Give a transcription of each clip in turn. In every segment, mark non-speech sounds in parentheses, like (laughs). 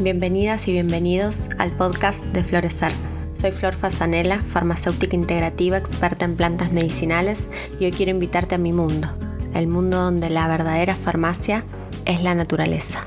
bienvenidas y bienvenidos al podcast de Florecer. Soy Flor Fasanela, farmacéutica integrativa, experta en plantas medicinales y hoy quiero invitarte a mi mundo, el mundo donde la verdadera farmacia es la naturaleza.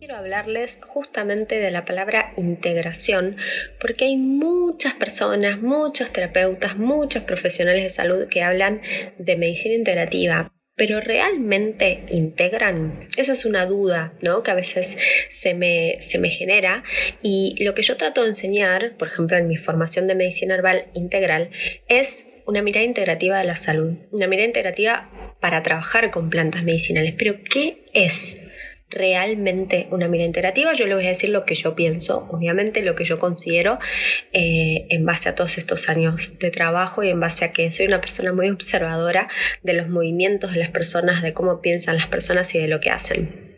Quiero hablarles justamente de la palabra integración porque hay muchas personas, muchos terapeutas, muchos profesionales de salud que hablan de medicina integrativa, pero realmente integran? Esa es una duda, ¿no? Que a veces se me, se me genera y lo que yo trato de enseñar, por ejemplo, en mi formación de medicina herbal integral, es una mirada integrativa de la salud, una mirada integrativa para trabajar con plantas medicinales. Pero ¿qué es? Realmente una mirada integrativa. Yo le voy a decir lo que yo pienso, obviamente lo que yo considero eh, en base a todos estos años de trabajo y en base a que soy una persona muy observadora de los movimientos de las personas, de cómo piensan las personas y de lo que hacen.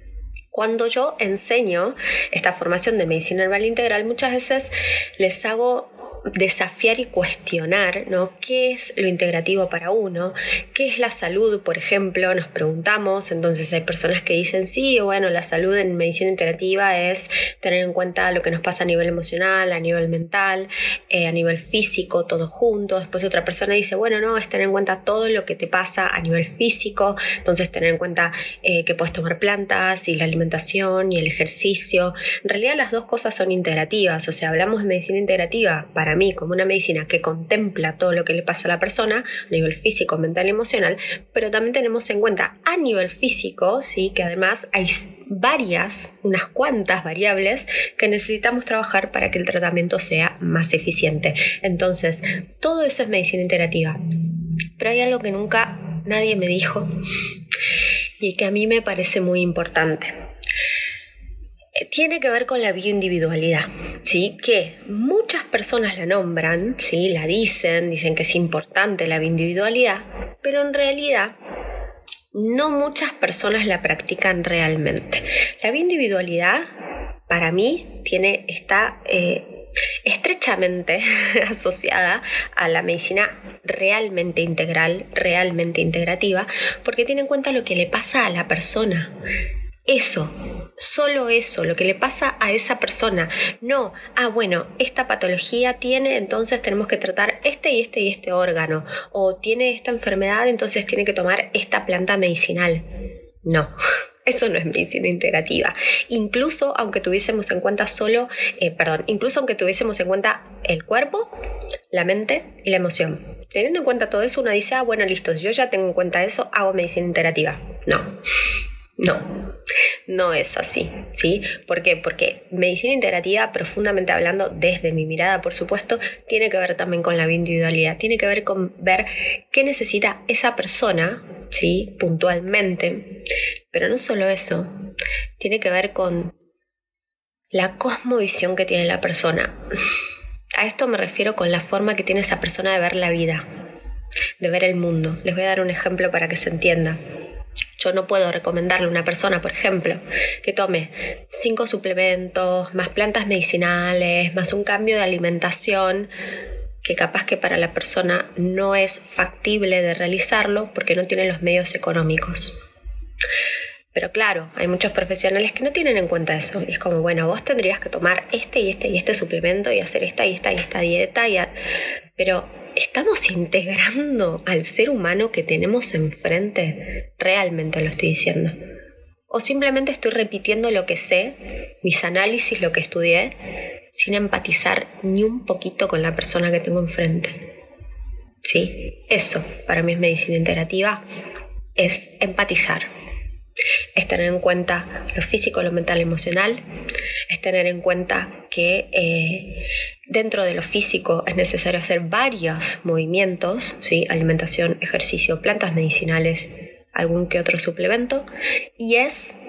Cuando yo enseño esta formación de medicina herbal integral, muchas veces les hago desafiar y cuestionar ¿no? qué es lo integrativo para uno, qué es la salud, por ejemplo, nos preguntamos, entonces hay personas que dicen, sí, bueno, la salud en medicina integrativa es tener en cuenta lo que nos pasa a nivel emocional, a nivel mental, eh, a nivel físico, todo junto, después otra persona dice, bueno, no, es tener en cuenta todo lo que te pasa a nivel físico, entonces tener en cuenta eh, que puedes tomar plantas y la alimentación y el ejercicio, en realidad las dos cosas son integrativas, o sea, hablamos de medicina integrativa para mí como una medicina que contempla todo lo que le pasa a la persona a nivel físico, mental y emocional, pero también tenemos en cuenta a nivel físico, sí, que además hay varias, unas cuantas variables que necesitamos trabajar para que el tratamiento sea más eficiente. Entonces, todo eso es medicina integrativa. Pero hay algo que nunca nadie me dijo y que a mí me parece muy importante tiene que ver con la bioindividualidad, ¿sí? que muchas personas la nombran, ¿sí? la dicen, dicen que es importante la bioindividualidad, pero en realidad no muchas personas la practican realmente. La bioindividualidad, para mí, tiene, está eh, estrechamente (laughs) asociada a la medicina realmente integral, realmente integrativa, porque tiene en cuenta lo que le pasa a la persona. Eso, solo eso, lo que le pasa a esa persona. No, ah, bueno, esta patología tiene, entonces tenemos que tratar este y este y este órgano. O tiene esta enfermedad, entonces tiene que tomar esta planta medicinal. No. (laughs) Eso no es medicina integrativa. Incluso aunque tuviésemos en cuenta solo, eh, perdón, incluso aunque tuviésemos en cuenta el cuerpo, la mente y la emoción. Teniendo en cuenta todo eso, uno dice, ah, bueno, listo, yo ya tengo en cuenta eso, hago medicina integrativa. No. (laughs) No, no es así, ¿sí? ¿Por qué? Porque medicina integrativa, profundamente hablando, desde mi mirada, por supuesto, tiene que ver también con la individualidad, tiene que ver con ver qué necesita esa persona, ¿sí? Puntualmente. Pero no solo eso, tiene que ver con la cosmovisión que tiene la persona. A esto me refiero con la forma que tiene esa persona de ver la vida, de ver el mundo. Les voy a dar un ejemplo para que se entienda. Yo no puedo recomendarle a una persona, por ejemplo, que tome cinco suplementos, más plantas medicinales, más un cambio de alimentación, que capaz que para la persona no es factible de realizarlo porque no tiene los medios económicos. Pero claro, hay muchos profesionales que no tienen en cuenta eso. Y es como, bueno, vos tendrías que tomar este y este y este suplemento y hacer esta y esta y esta dieta. Y Pero ¿Estamos integrando al ser humano que tenemos enfrente? Realmente lo estoy diciendo. O simplemente estoy repitiendo lo que sé, mis análisis, lo que estudié, sin empatizar ni un poquito con la persona que tengo enfrente. Sí, eso para mí es medicina integrativa, es empatizar es tener en cuenta lo físico, lo mental, lo emocional, es tener en cuenta que eh, dentro de lo físico es necesario hacer varios movimientos, ¿sí? alimentación, ejercicio, plantas medicinales, algún que otro suplemento, y es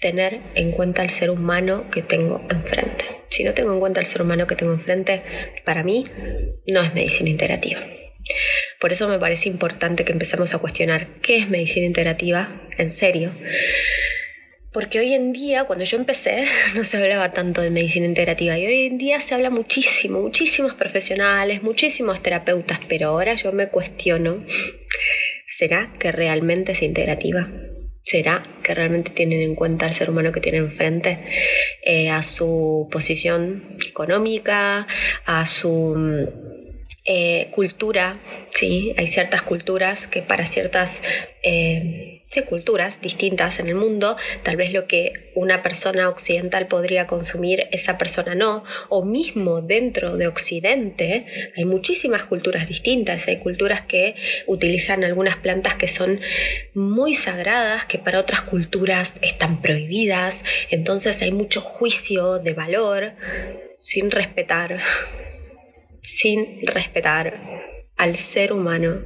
tener en cuenta el ser humano que tengo enfrente. Si no tengo en cuenta el ser humano que tengo enfrente, para mí no es medicina integrativa. Por eso me parece importante que empecemos a cuestionar qué es medicina integrativa en serio. Porque hoy en día, cuando yo empecé, (laughs) no se hablaba tanto de medicina integrativa y hoy en día se habla muchísimo, muchísimos profesionales, muchísimos terapeutas, pero ahora yo me cuestiono, ¿será que realmente es integrativa? ¿Será que realmente tienen en cuenta al ser humano que tienen enfrente? Eh, a su posición económica, a su eh, cultura, ¿sí? Hay ciertas culturas que para ciertas eh, culturas distintas en el mundo, tal vez lo que una persona occidental podría consumir, esa persona no, o mismo dentro de Occidente hay muchísimas culturas distintas, hay culturas que utilizan algunas plantas que son muy sagradas, que para otras culturas están prohibidas, entonces hay mucho juicio de valor sin respetar sin respetar al ser humano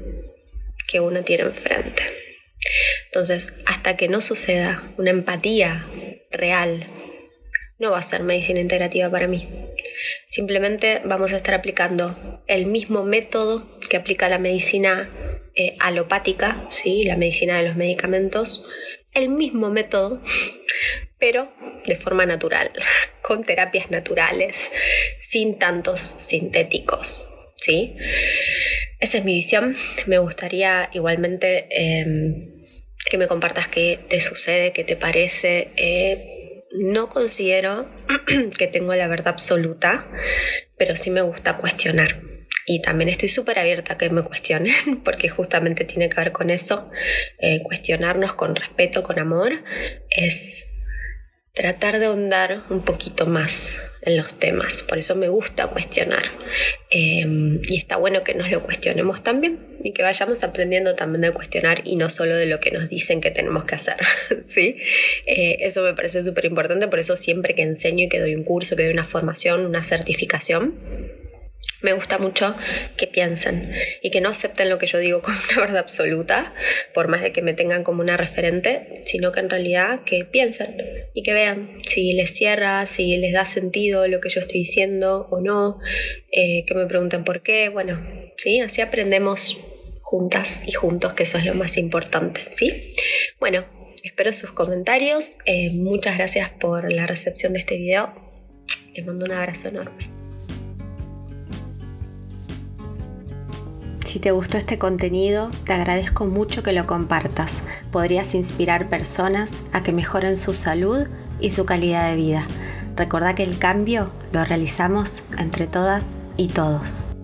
que uno tiene enfrente. Entonces, hasta que no suceda una empatía real, no va a ser medicina integrativa para mí. Simplemente vamos a estar aplicando el mismo método que aplica la medicina eh, alopática, ¿sí? la medicina de los medicamentos, el mismo método, (laughs) pero de forma natural, (laughs) con terapias naturales, sin tantos sintéticos. ¿sí? Esa es mi visión. Me gustaría igualmente em, que me compartas qué te sucede, qué te parece. Eh, no considero (clears throat) que tengo la verdad absoluta, pero sí me gusta cuestionar. Y también estoy súper abierta a que me cuestionen, (laughs) porque justamente tiene que ver con eso. Eh, cuestionarnos con respeto, con amor, es tratar de ahondar un poquito más en los temas. Por eso me gusta cuestionar. Em, y está bueno que nos lo cuestionemos también y que vayamos aprendiendo también de cuestionar y no solo de lo que nos dicen que tenemos que hacer. (laughs) ¿sí? Eh, eso me parece súper importante. Por eso siempre que enseño y que doy un curso, que doy una formación, una certificación, me gusta mucho que piensen y que no acepten lo que yo digo (laughs) como una verdad absoluta, por más de que me tengan como una referente, sino que en realidad que piensen y que vean si les cierra, si les da sentido lo que yo estoy diciendo o no, eh, que me pregunten por qué, bueno, ¿sí? así aprendemos juntas y juntos, que eso es lo más importante, ¿sí? Bueno, espero sus comentarios, eh, muchas gracias por la recepción de este video, les mando un abrazo enorme. Si te gustó este contenido, te agradezco mucho que lo compartas. Podrías inspirar personas a que mejoren su salud y su calidad de vida. Recordá que el cambio lo realizamos entre todas y todos.